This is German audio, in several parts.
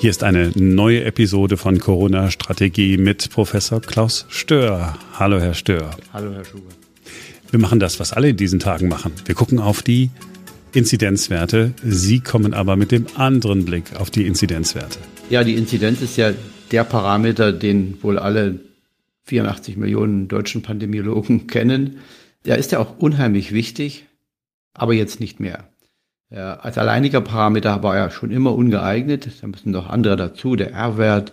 Hier ist eine neue Episode von Corona Strategie mit Professor Klaus Stör. Hallo, Herr Stör. Hallo, Herr Schubert. Wir machen das, was alle in diesen Tagen machen. Wir gucken auf die Inzidenzwerte. Sie kommen aber mit dem anderen Blick auf die Inzidenzwerte. Ja, die Inzidenz ist ja der Parameter, den wohl alle 84 Millionen deutschen Pandemiologen kennen. Der ist ja auch unheimlich wichtig, aber jetzt nicht mehr. Ja, als alleiniger Parameter war er schon immer ungeeignet. Da müssen noch andere dazu, der R-Wert,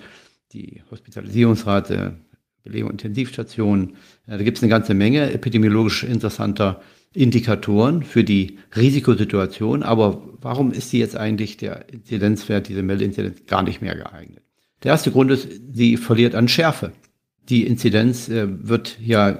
die Hospitalisierungsrate, Belegung Intensivstationen. Ja, da gibt es eine ganze Menge epidemiologisch interessanter Indikatoren für die Risikosituation. Aber warum ist sie jetzt eigentlich der Inzidenzwert, diese Meldeinzidenz, gar nicht mehr geeignet? Der erste Grund ist, sie verliert an Schärfe. Die Inzidenz äh, wird ja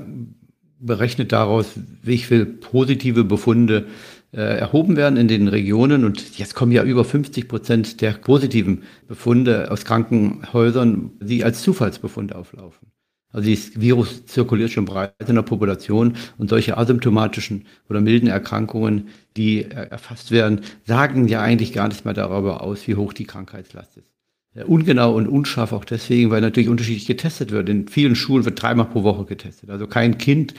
berechnet daraus, wie viel positive Befunde äh, erhoben werden in den Regionen. Und jetzt kommen ja über 50 Prozent der positiven Befunde aus Krankenhäusern, die als Zufallsbefunde auflaufen. Also das Virus zirkuliert schon breit in der Population und solche asymptomatischen oder milden Erkrankungen, die erfasst werden, sagen ja eigentlich gar nichts mehr darüber aus, wie hoch die Krankheitslast ist ungenau und unscharf auch deswegen, weil natürlich unterschiedlich getestet wird. In vielen Schulen wird dreimal pro Woche getestet. Also kein Kind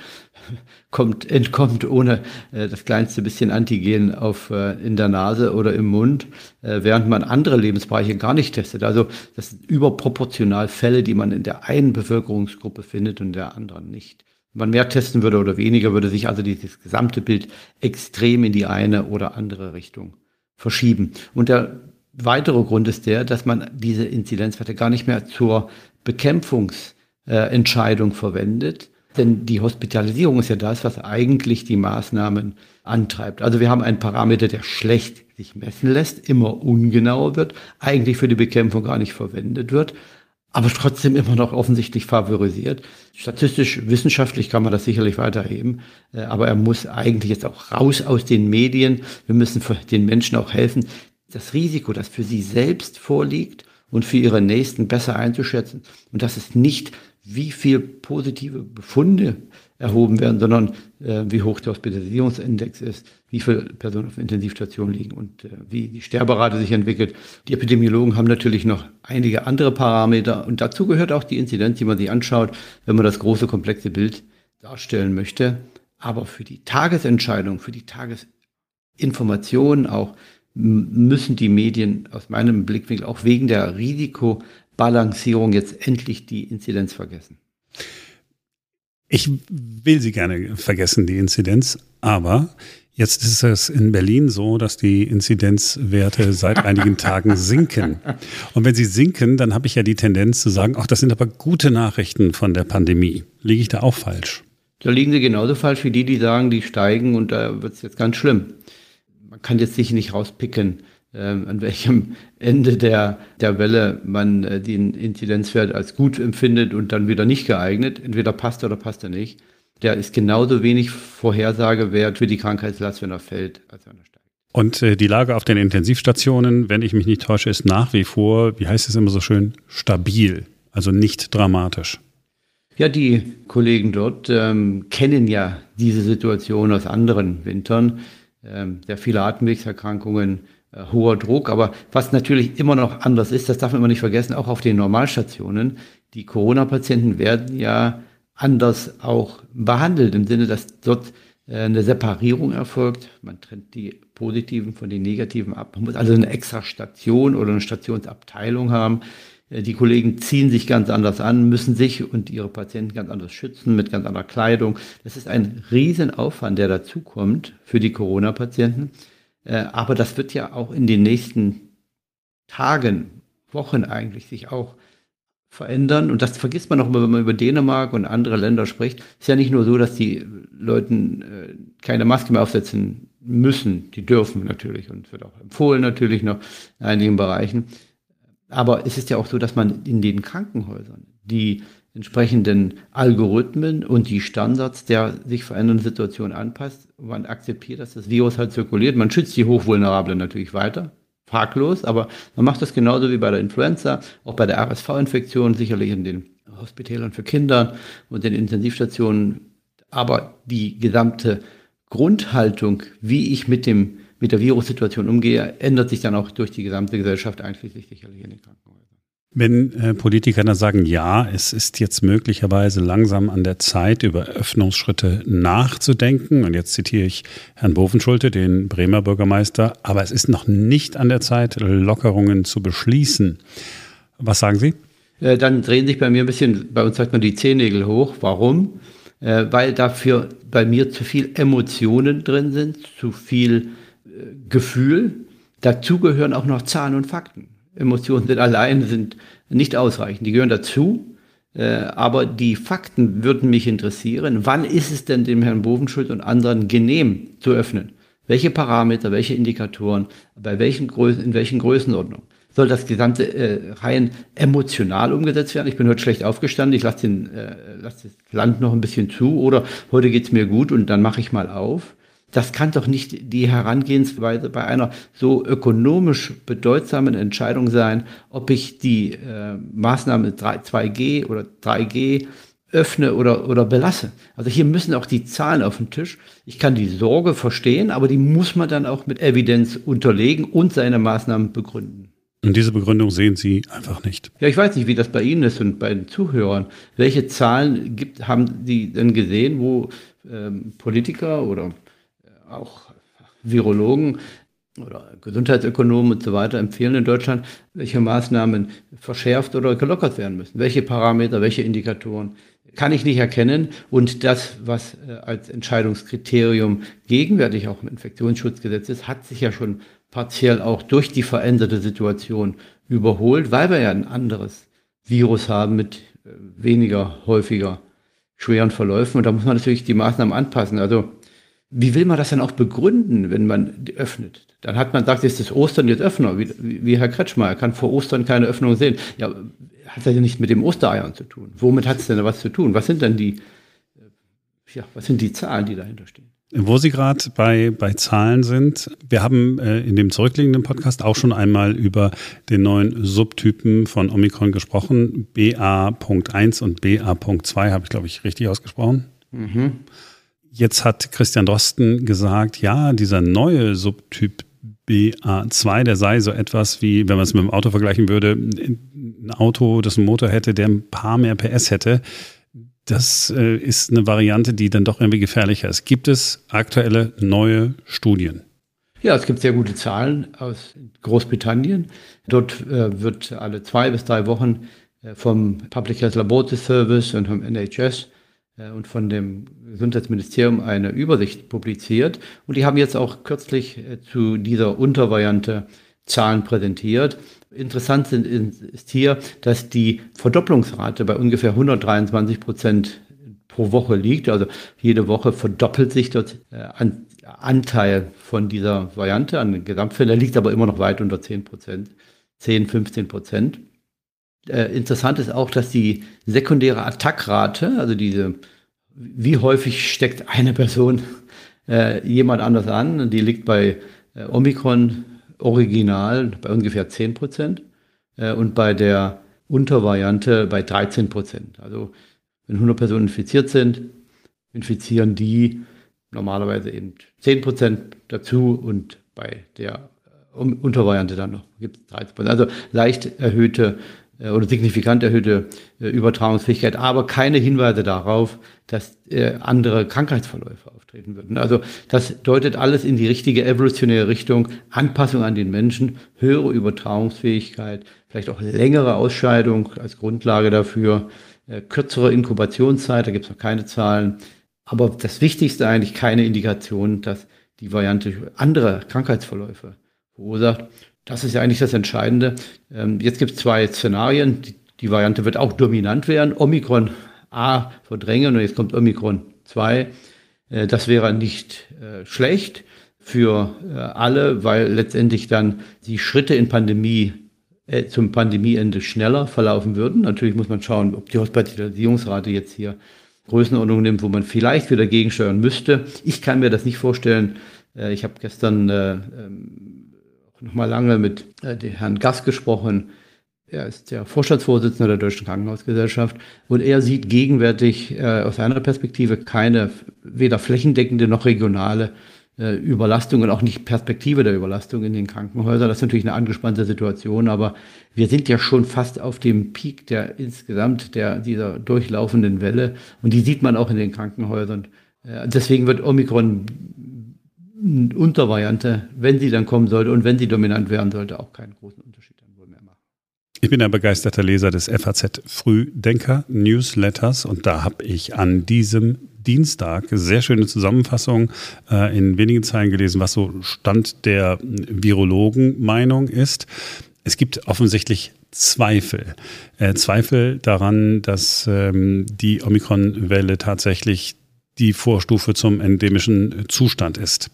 kommt, entkommt ohne äh, das kleinste bisschen Antigen auf, äh, in der Nase oder im Mund, äh, während man andere Lebensbereiche gar nicht testet. Also das sind überproportional Fälle, die man in der einen Bevölkerungsgruppe findet und in der anderen nicht. Wenn man mehr testen würde oder weniger, würde sich also dieses gesamte Bild extrem in die eine oder andere Richtung verschieben. Und der weitere Grund ist der, dass man diese Inzidenzwerte gar nicht mehr zur Bekämpfungsentscheidung verwendet. Denn die Hospitalisierung ist ja das, was eigentlich die Maßnahmen antreibt. Also wir haben einen Parameter, der schlecht sich messen lässt, immer ungenauer wird, eigentlich für die Bekämpfung gar nicht verwendet wird, aber trotzdem immer noch offensichtlich favorisiert. Statistisch, wissenschaftlich kann man das sicherlich weiterheben, äh, aber er muss eigentlich jetzt auch raus aus den Medien. Wir müssen den Menschen auch helfen, das Risiko, das für sie selbst vorliegt und für ihre Nächsten besser einzuschätzen. Und das ist nicht, wie viel positive Befunde erhoben werden, sondern äh, wie hoch der Hospitalisierungsindex ist, wie viele Personen auf Intensivstationen liegen und äh, wie die Sterberate sich entwickelt. Die Epidemiologen haben natürlich noch einige andere Parameter und dazu gehört auch die Inzidenz, die man sich anschaut, wenn man das große, komplexe Bild darstellen möchte. Aber für die Tagesentscheidung, für die Tagesinformation auch, müssen die Medien aus meinem Blickwinkel auch wegen der Risikobalancierung jetzt endlich die Inzidenz vergessen. Ich will sie gerne vergessen, die Inzidenz, aber jetzt ist es in Berlin so, dass die Inzidenzwerte seit einigen Tagen sinken. Und wenn sie sinken, dann habe ich ja die Tendenz zu sagen, ach, das sind aber gute Nachrichten von der Pandemie. Liege ich da auch falsch? Da liegen sie genauso falsch wie die, die sagen, die steigen und da wird es jetzt ganz schlimm man kann jetzt sicher nicht rauspicken, äh, an welchem Ende der, der Welle man äh, den Inzidenzwert als gut empfindet und dann wieder nicht geeignet. Entweder passt er oder passt er nicht. Der ist genauso wenig Vorhersagewert für die Krankheitslast, wenn er fällt, als wenn er steigt. Und äh, die Lage auf den Intensivstationen, wenn ich mich nicht täusche, ist nach wie vor, wie heißt es immer so schön, stabil, also nicht dramatisch. Ja, die Kollegen dort ähm, kennen ja diese Situation aus anderen Wintern ähm, sehr viele Atemwegserkrankungen, äh, hoher Druck. Aber was natürlich immer noch anders ist, das darf man immer nicht vergessen, auch auf den Normalstationen. Die Corona-Patienten werden ja anders auch behandelt, im Sinne, dass dort äh, eine Separierung erfolgt. Man trennt die positiven von den negativen ab. Man muss also eine extra Station oder eine Stationsabteilung haben. Äh, die Kollegen ziehen sich ganz anders an, müssen sich und ihre Patienten ganz anders schützen mit ganz anderer Kleidung. Das ist ein Riesenaufwand, der dazukommt für die Corona-Patienten. Äh, aber das wird ja auch in den nächsten Tagen, Wochen eigentlich sich auch verändern. Und das vergisst man auch immer, wenn man über Dänemark und andere Länder spricht. Es ist ja nicht nur so, dass die Leuten äh, keine Maske mehr aufsetzen müssen. Die dürfen natürlich und wird auch empfohlen natürlich noch in einigen Bereichen. Aber es ist ja auch so, dass man in den Krankenhäusern die entsprechenden Algorithmen und die Standards der sich verändernden Situation anpasst. Man akzeptiert, dass das Virus halt zirkuliert. Man schützt die Hochvulnerablen natürlich weiter, fraglos, aber man macht das genauso wie bei der Influenza, auch bei der RSV-Infektion, sicherlich in den Hospitälern für Kinder und den Intensivstationen Aber die gesamte Grundhaltung, wie ich mit dem mit der Virussituation umgehe, ändert sich dann auch durch die gesamte Gesellschaft, einschließlich sicherlich in den Krankenhäusern. Wenn äh, Politiker dann sagen, ja, es ist jetzt möglicherweise langsam an der Zeit, über Öffnungsschritte nachzudenken, und jetzt zitiere ich Herrn Bovenschulte, den Bremer Bürgermeister, aber es ist noch nicht an der Zeit, Lockerungen zu beschließen. Was sagen Sie? Äh, dann drehen sich bei mir ein bisschen, bei uns sagt man die Zehennägel hoch. Warum? Äh, weil dafür bei mir zu viel Emotionen drin sind, zu viel Gefühl. Dazu gehören auch noch Zahlen und Fakten. Emotionen sind allein sind nicht ausreichend. Die gehören dazu. Äh, aber die Fakten würden mich interessieren. Wann ist es denn dem Herrn Bovenschutt und anderen genehm zu öffnen? Welche Parameter, welche Indikatoren, bei welchen Größen, in welchen Größenordnungen? Soll das Gesamte äh, rein emotional umgesetzt werden? Ich bin heute schlecht aufgestanden, ich lasse äh, lass das Land noch ein bisschen zu oder heute geht's mir gut und dann mache ich mal auf. Das kann doch nicht die Herangehensweise bei einer so ökonomisch bedeutsamen Entscheidung sein, ob ich die äh, Maßnahme 3, 2G oder 3G öffne oder, oder belasse. Also hier müssen auch die Zahlen auf den Tisch. Ich kann die Sorge verstehen, aber die muss man dann auch mit Evidenz unterlegen und seine Maßnahmen begründen. Und diese Begründung sehen Sie einfach nicht. Ja, ich weiß nicht, wie das bei Ihnen ist und bei den Zuhörern. Welche Zahlen gibt, haben Sie denn gesehen, wo ähm, Politiker oder auch Virologen oder Gesundheitsökonomen und so weiter empfehlen in Deutschland, welche Maßnahmen verschärft oder gelockert werden müssen. Welche Parameter, welche Indikatoren kann ich nicht erkennen. Und das, was äh, als Entscheidungskriterium gegenwärtig auch im Infektionsschutzgesetz ist, hat sich ja schon partiell auch durch die veränderte Situation überholt, weil wir ja ein anderes Virus haben mit äh, weniger häufiger schweren Verläufen. Und da muss man natürlich die Maßnahmen anpassen. Also wie will man das dann auch begründen, wenn man öffnet? Dann hat man sagt, jetzt ist Ostern, jetzt öffnen wie, wie Herr Kretschmer. Er kann vor Ostern keine Öffnung sehen. Ja, hat ja nicht mit dem Ostereiern zu tun. Womit hat es denn was zu tun? Was sind denn die, ja, was sind die Zahlen, die dahinter stehen? Wo Sie gerade bei, bei Zahlen sind, wir haben äh, in dem zurückliegenden Podcast auch schon einmal über den neuen Subtypen von Omikron gesprochen. BA.1 und BA.2 habe ich, glaube ich, richtig ausgesprochen. Mhm. Jetzt hat Christian Drosten gesagt, ja, dieser neue Subtyp BA2, der sei so etwas wie, wenn man es mit dem Auto vergleichen würde, ein Auto, das einen Motor hätte, der ein paar mehr PS hätte. Das äh, ist eine Variante, die dann doch irgendwie gefährlicher ist. Gibt es aktuelle neue Studien? Ja, es gibt sehr gute Zahlen aus Großbritannien. Dort äh, wird alle zwei bis drei Wochen äh, vom Public Health Laboratory Service und vom NHS und von dem Gesundheitsministerium eine Übersicht publiziert. Und die haben jetzt auch kürzlich äh, zu dieser Untervariante Zahlen präsentiert. Interessant ist hier, dass die Verdopplungsrate bei ungefähr 123 Prozent pro Woche liegt. Also jede Woche verdoppelt sich dort äh, an Anteil von dieser Variante an den Gesamtfällen. liegt aber immer noch weit unter 10 Prozent, 10, 15 Prozent. Äh, interessant ist auch, dass die sekundäre Attackrate, also diese, wie häufig steckt eine Person äh, jemand anders an, die liegt bei äh, Omikron original bei ungefähr 10 Prozent äh, und bei der Untervariante bei 13 Prozent. Also wenn 100 Personen infiziert sind, infizieren die normalerweise eben 10 Prozent dazu und bei der äh, Untervariante dann noch gibt es 13 Prozent. Also leicht erhöhte oder signifikant erhöhte äh, Übertragungsfähigkeit, aber keine Hinweise darauf, dass äh, andere Krankheitsverläufe auftreten würden. Also das deutet alles in die richtige evolutionäre Richtung, Anpassung an den Menschen, höhere Übertragungsfähigkeit, vielleicht auch längere Ausscheidung als Grundlage dafür, kürzere Inkubationszeit, da gibt es noch keine Zahlen. Aber das Wichtigste eigentlich keine Indikation, dass die Variante andere Krankheitsverläufe verursacht. Das ist ja eigentlich das Entscheidende. Ähm, jetzt gibt es zwei Szenarien. Die, Variante wird auch dominant werden. Omikron A verdrängen und jetzt kommt Omikron 2. Äh, das wäre nicht äh, schlecht für äh, alle, weil letztendlich dann die Schritte in Pandemie zum Pandemieende schneller verlaufen würden. Natürlich muss man schauen, ob die Hospitalisierungsrate jetzt hier Größenordnung nimmt, wo man vielleicht wieder gegensteuern müsste. Ich kann mir das nicht vorstellen. Ich habe gestern äh, ähm, nochmal lange mit äh, dem Herrn Gass gesprochen. er ist der Vorstandsvorsitzende der Deutschen Krankenhausgesellschaft und er sieht gegenwärtig äh, aus seiner Perspektive keine weder flächendeckende noch regionale äh, Überlastung und auch nicht Perspektive der Überlastung in den Krankenhäusern. Das ist natürlich eine angespannte Situation, aber wir sind ja schon fast auf dem Peak der insgesamt der dieser durchlaufenden Welle und die sieht man auch in den Krankenhäusern. Äh, deswegen wird Omikron Untervariante, wenn sie dann kommen sollte und wenn sie dominant werden sollte, auch keinen großen Unterschied dann wohl mehr machen. Ich bin ein begeisterter Leser des FAZ Frühdenker Newsletters und da habe ich an diesem Dienstag sehr schöne Zusammenfassung äh, in wenigen Zeilen gelesen, was so Stand der Virologen-Meinung ist. Es gibt offensichtlich Zweifel. Äh, Zweifel daran, dass ähm, die Omikron-Welle tatsächlich die Vorstufe zum endemischen Zustand ist.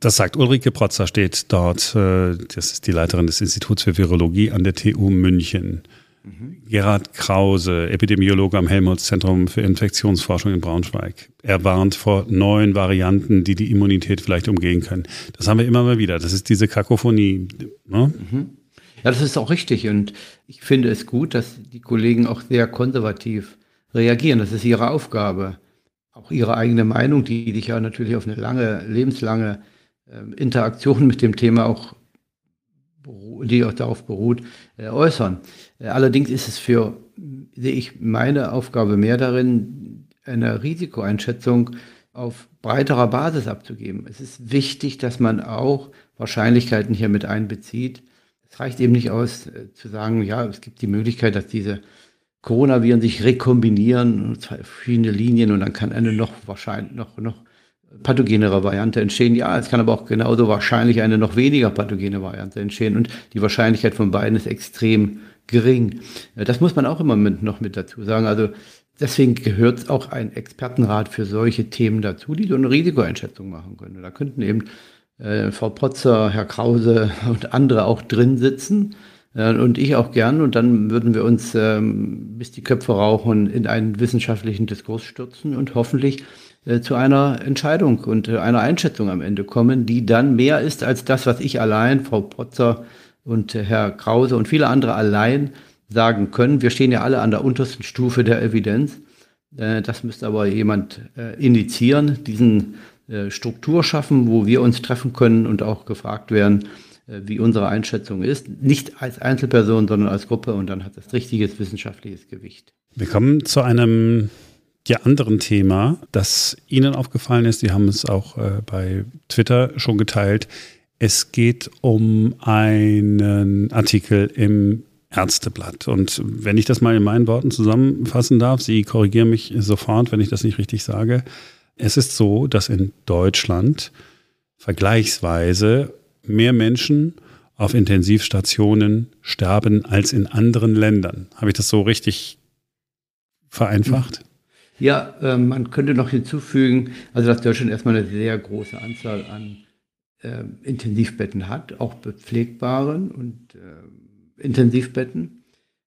Das sagt Ulrike Protzer, steht dort, äh, das ist die Leiterin des Instituts für Virologie an der TU München. Mhm. Gerhard Krause, Epidemiologe am Helmholtz-Zentrum für Infektionsforschung in Braunschweig. Er warnt vor neuen Varianten, die die Immunität vielleicht umgehen können. Das haben wir immer mal wieder. Das ist diese Kakophonie. Ne? Mhm. Ja, das ist auch richtig. Und ich finde es gut, dass die Kollegen auch sehr konservativ reagieren. Das ist ihre Aufgabe. Auch ihre eigene Meinung, die sich ja natürlich auf eine lange, lebenslange Interaktion mit dem Thema auch, die auch darauf beruht, äh, äußern. Äh, allerdings ist es für, sehe ich meine Aufgabe mehr darin, eine Risikoeinschätzung auf breiterer Basis abzugeben. Es ist wichtig, dass man auch Wahrscheinlichkeiten hier mit einbezieht. Es reicht eben nicht aus, äh, zu sagen, ja, es gibt die Möglichkeit, dass diese Coronaviren sich rekombinieren, zwei verschiedene Linien und dann kann eine noch wahrscheinlich noch, noch pathogenere Variante entstehen. Ja, es kann aber auch genauso wahrscheinlich eine noch weniger pathogene Variante entstehen und die Wahrscheinlichkeit von beiden ist extrem gering. Das muss man auch immer mit, noch mit dazu sagen. Also deswegen gehört auch ein Expertenrat für solche Themen dazu, die so eine Risikoeinschätzung machen können. Da könnten eben äh, Frau Potzer, Herr Krause und andere auch drin sitzen äh, und ich auch gern. Und dann würden wir uns, ähm, bis die Köpfe rauchen, in einen wissenschaftlichen Diskurs stürzen und hoffentlich äh, zu einer Entscheidung und äh, einer Einschätzung am Ende kommen, die dann mehr ist als das, was ich allein, Frau Potzer und äh, Herr Krause und viele andere allein sagen können. Wir stehen ja alle an der untersten Stufe der Evidenz. Das müsste aber jemand initiieren, diesen Struktur schaffen, wo wir uns treffen können und auch gefragt werden, wie unsere Einschätzung ist. Nicht als Einzelperson, sondern als Gruppe und dann hat das richtiges wissenschaftliches Gewicht. Wir kommen zu einem ja, anderen Thema, das Ihnen aufgefallen ist. Sie haben es auch äh, bei Twitter schon geteilt. Es geht um einen Artikel im Ärzteblatt. Und wenn ich das mal in meinen Worten zusammenfassen darf, Sie korrigieren mich sofort, wenn ich das nicht richtig sage. Es ist so, dass in Deutschland vergleichsweise mehr Menschen auf Intensivstationen sterben als in anderen Ländern. Habe ich das so richtig vereinfacht? Ja, äh, man könnte noch hinzufügen, also dass Deutschland erstmal eine sehr große Anzahl an äh, Intensivbetten hat, auch bepflegbaren und äh, Intensivbetten.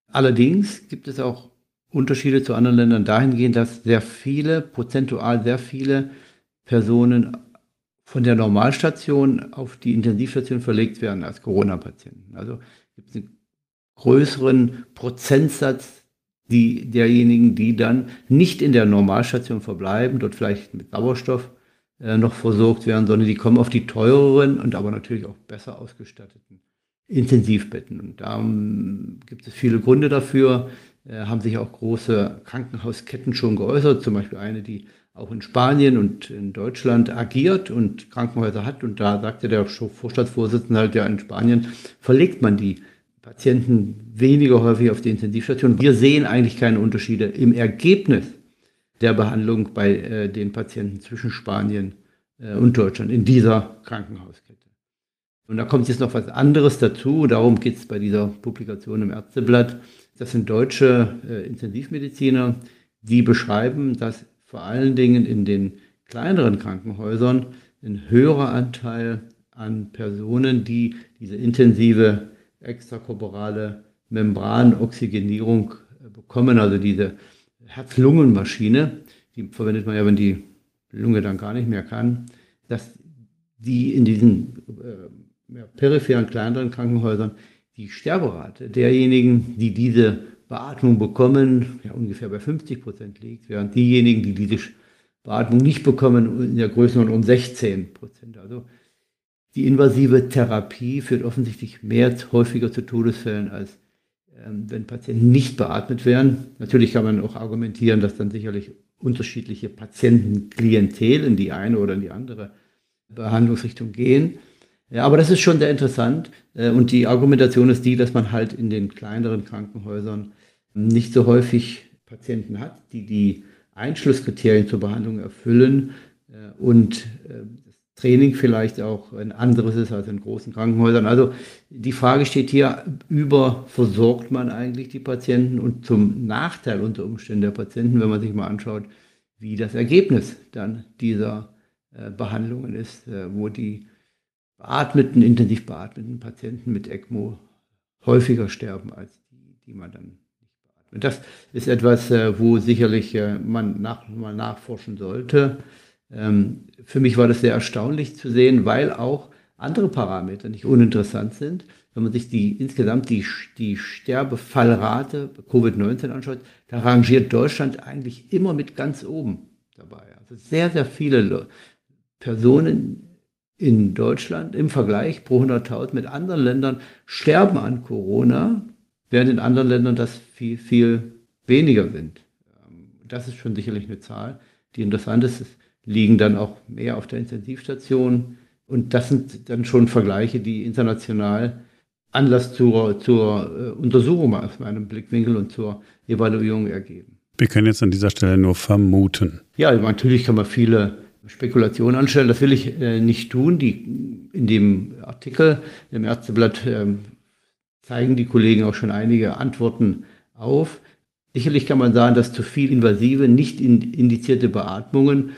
Allerdings gibt es auch Unterschiede zu anderen Ländern dahingehend, dass sehr viele, prozentual sehr viele Personen von der Normalstation auf die Intensivstation verlegt werden als Corona-Patienten. Also gibt es einen größeren Prozentsatz die, derjenigen, die dann nicht in der Normalstation verbleiben, dort vielleicht mit Sauerstoff äh, noch versorgt werden, sondern die kommen auf die teureren und aber natürlich auch besser ausgestatteten Intensivbetten. Und da um, gibt es viele Gründe dafür, äh, haben sich auch große Krankenhausketten schon geäußert, zum Beispiel eine, die auch in Spanien und in Deutschland agiert und Krankenhäuser hat. Und da sagte der Vorstandsvorsitzende halt, ja, in Spanien verlegt man die Patienten weniger häufig auf die Intensivstation. Wir sehen eigentlich keine Unterschiede im Ergebnis der Behandlung bei äh, den Patienten zwischen Spanien äh, und Deutschland in dieser Krankenhauskette. Und da kommt jetzt noch was anderes dazu. Darum geht es bei dieser Publikation im Ärzteblatt. Das sind deutsche äh, Intensivmediziner, die beschreiben, dass vor allen Dingen in den kleineren Krankenhäusern ein höherer Anteil an Personen, die diese intensive extrakorporale Membranoxygenierung äh, bekommen, also diese Herz-Lungen-Maschine, die verwendet man ja, wenn die Lunge dann gar nicht mehr kann, dass die in diesen äh, peripheren, kleineren Krankenhäusern, die Sterberate derjenigen, die diese Beatmung bekommen, ja, ungefähr bei 50 Prozent liegt, während diejenigen, die diese Beatmung nicht bekommen, in der Größenordnung um 16 Prozent. Also die invasive Therapie führt offensichtlich mehr häufiger zu Todesfällen, als ähm, wenn Patienten nicht beatmet werden. Natürlich kann man auch argumentieren, dass dann sicherlich unterschiedliche Patientenklientel in die eine oder in die andere Behandlungsrichtung gehen. Ja, aber das ist schon sehr interessant. Äh, und die Argumentation ist die, dass man halt in den kleineren Krankenhäusern nicht so häufig Patienten hat, die die Einschlusskriterien zur Behandlung erfüllen äh, und äh, Training vielleicht auch ein anderes ist als in großen Krankenhäusern. Also die Frage steht hier, überversorgt man eigentlich die Patienten und zum Nachteil unter Umständen der Patienten, wenn man sich mal anschaut, wie das Ergebnis dann dieser Behandlungen ist, wo die beatmeten, intensiv beatmeten Patienten mit ECMO häufiger sterben als die, die man dann nicht beatmet. Das ist etwas, äh, wo sicherlich äh, man nach, mal nachforschen sollte. Ähm, für mich war das sehr erstaunlich zu sehen, weil auch andere Parameter nicht uninteressant sind. Wenn man sich die insgesamt die, die Sterbefallrate Covid-19 anschaut, da rangiert Deutschland eigentlich immer mit ganz oben dabei. Also sehr, sehr viele Personen in Deutschland im Vergleich pro 100.000 mit anderen Ländern sterben an Corona, während in anderen Ländern das viel, viel weniger sind. Ähm, das ist schon sicherlich eine Zahl, die interessant ist. Liegen dann auch mehr auf der Intensivstation. Und das sind dann schon Vergleiche, die international Anlass zur, zur äh, Untersuchung aus meinem Blickwinkel und zur Evaluierung ergeben. Wir können jetzt an dieser Stelle nur vermuten. Ja, natürlich kann man viele Spekulation anstellen. Das will ich äh, nicht tun. Die, in dem Artikel im Ärzteblatt äh, zeigen die Kollegen auch schon einige Antworten auf. Sicherlich kann man sagen, dass zu viel invasive, nicht indizierte Beatmungen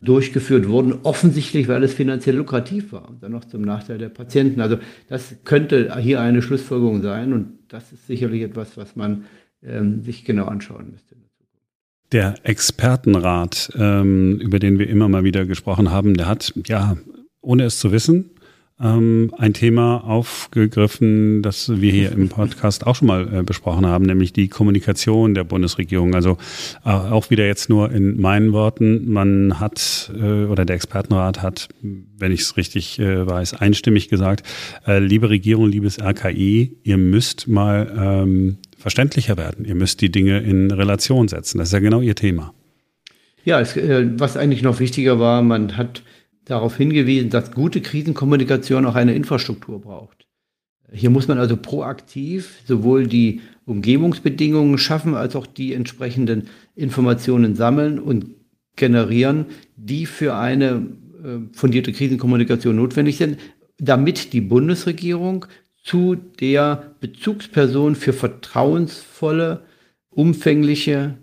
durchgeführt wurden, offensichtlich, weil es finanziell lukrativ war und dann noch zum Nachteil der Patienten. Also das könnte hier eine Schlussfolgerung sein und das ist sicherlich etwas, was man ähm, sich genau anschauen müsste. Der Expertenrat, ähm, über den wir immer mal wieder gesprochen haben, der hat, ja, ohne es zu wissen, ähm, ein Thema aufgegriffen, das wir hier im Podcast auch schon mal äh, besprochen haben, nämlich die Kommunikation der Bundesregierung. Also äh, auch wieder jetzt nur in meinen Worten, man hat äh, oder der Expertenrat hat, wenn ich es richtig äh, weiß, einstimmig gesagt, äh, liebe Regierung, liebes RKI, ihr müsst mal ähm, verständlicher werden. Ihr müsst die Dinge in Relation setzen. Das ist ja genau Ihr Thema. Ja, es, äh, was eigentlich noch wichtiger war, man hat darauf hingewiesen, dass gute Krisenkommunikation auch eine Infrastruktur braucht. Hier muss man also proaktiv sowohl die Umgebungsbedingungen schaffen, als auch die entsprechenden Informationen sammeln und generieren, die für eine äh, fundierte Krisenkommunikation notwendig sind, damit die Bundesregierung zu der Bezugsperson für vertrauensvolle, umfängliche,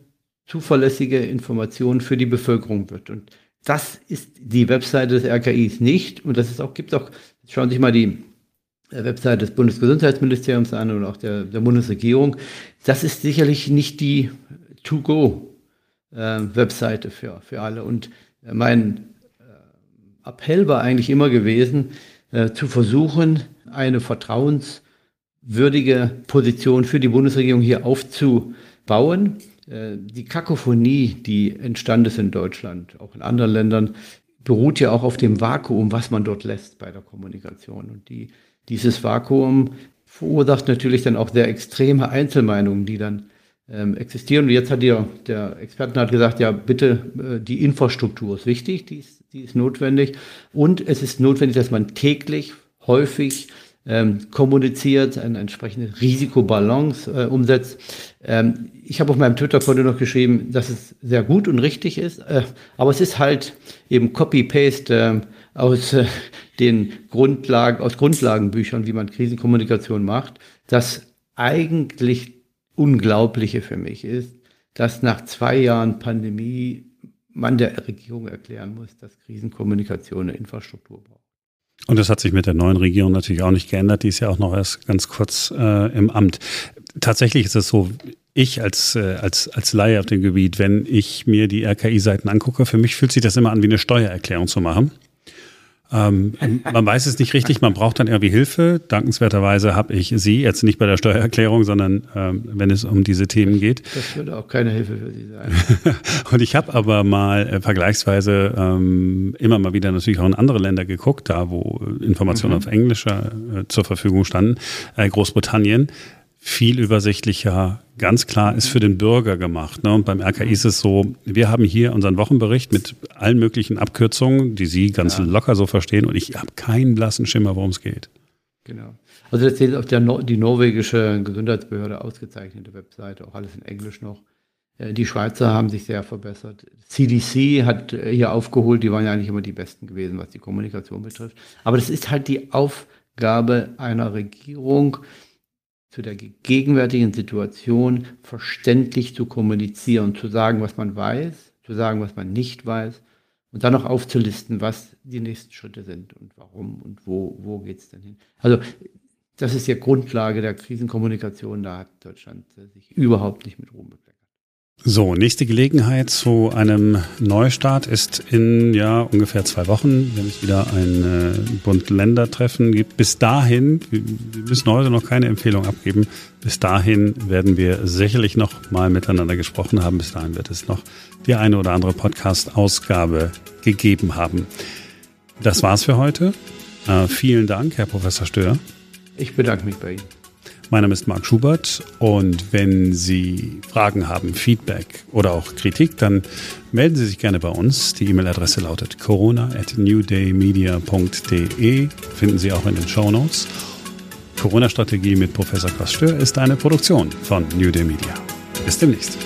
zuverlässige Informationen für die Bevölkerung wird. Und das ist die Webseite des RKIs nicht. Und das ist auch, gibt auch, schauen Sie sich mal die äh, Webseite des Bundesgesundheitsministeriums an und auch der, der Bundesregierung. Das ist sicherlich nicht die To-Go-Webseite äh, für, für alle. Und äh, mein Appell war eigentlich immer gewesen, zu versuchen, eine vertrauenswürdige Position für die Bundesregierung hier aufzubauen. Äh, die Kakophonie, die entstanden ist in Deutschland, auch in anderen Ländern, beruht ja auch auf dem Vakuum, was man dort lässt bei der Kommunikation. Und die, dieses Vakuum verursacht natürlich dann auch sehr extreme Einzelmeinungen, die dann ähm, existieren. Und jetzt hat der, der Experten hat gesagt, ja, bitte, äh, die Infrastruktur ist wichtig, die ist, die ist notwendig. Und es ist notwendig, dass man täglich häufig ähm, kommuniziert, eine entsprechende Risikobalance äh, umsetzt. Ähm, ich habe auf meinem Twitter-Konto noch geschrieben, dass es sehr gut und richtig ist, äh, aber es ist halt eben Copy-Paste äh, aus äh, den Grundlagen, aus Grundlagenbüchern, wie man Krisenkommunikation macht. Das eigentlich Unglaubliche für mich ist, dass nach zwei Jahren Pandemie man der Regierung erklären muss, dass Krisenkommunikation eine Infrastruktur braucht. Und das hat sich mit der neuen Regierung natürlich auch nicht geändert. Die ist ja auch noch erst ganz kurz äh, im Amt. Tatsächlich ist es so, ich als, äh, als, als Laie auf dem Gebiet, wenn ich mir die RKI-Seiten angucke, für mich fühlt sich das immer an, wie eine Steuererklärung zu machen. Ähm, man weiß es nicht richtig, man braucht dann irgendwie Hilfe. Dankenswerterweise habe ich Sie, jetzt nicht bei der Steuererklärung, sondern ähm, wenn es um diese Themen geht. Das würde auch keine Hilfe für Sie sein. und ich habe aber mal äh, vergleichsweise ähm, immer mal wieder natürlich auch in andere Länder geguckt, da wo Informationen mhm. auf Englisch äh, zur Verfügung standen. Äh, Großbritannien viel übersichtlicher, ganz klar ist für den Bürger gemacht. Ne? Und beim RKI ist es so, wir haben hier unseren Wochenbericht mit allen möglichen Abkürzungen, die Sie ganz ja. locker so verstehen und ich habe keinen blassen Schimmer, worum es geht. Genau. Also das ist auch der, die norwegische Gesundheitsbehörde ausgezeichnete Webseite, auch alles in Englisch noch. Äh, die Schweizer haben sich sehr verbessert. CDC hat äh, hier aufgeholt, die waren ja eigentlich immer die Besten gewesen, was die Kommunikation betrifft. Aber das ist halt die Aufgabe einer Regierung, zu der gegenwärtigen Situation verständlich zu kommunizieren, zu sagen, was man weiß, zu sagen, was man nicht weiß und dann noch aufzulisten, was die nächsten Schritte sind und warum und wo, wo geht es denn hin. Also das ist ja Grundlage der Krisenkommunikation, da hat Deutschland sich überhaupt nicht mit Ruhm bekleckert. So, nächste Gelegenheit zu einem Neustart ist in ja ungefähr zwei Wochen, wenn es wieder ein äh, Bund-Länder-Treffen gibt. Bis dahin, wir müssen heute noch keine Empfehlung abgeben, bis dahin werden wir sicherlich noch mal miteinander gesprochen haben. Bis dahin wird es noch die eine oder andere Podcast-Ausgabe gegeben haben. Das war's für heute. Äh, vielen Dank, Herr Professor Stör. Ich bedanke mich bei Ihnen. Mein Name ist Marc Schubert und wenn Sie Fragen haben, Feedback oder auch Kritik, dann melden Sie sich gerne bei uns. Die E-Mail-Adresse lautet corona at newdaymedia.de, finden Sie auch in den Show Notes. Corona-Strategie mit Professor Klaus Stör ist eine Produktion von New Day Media. Bis demnächst.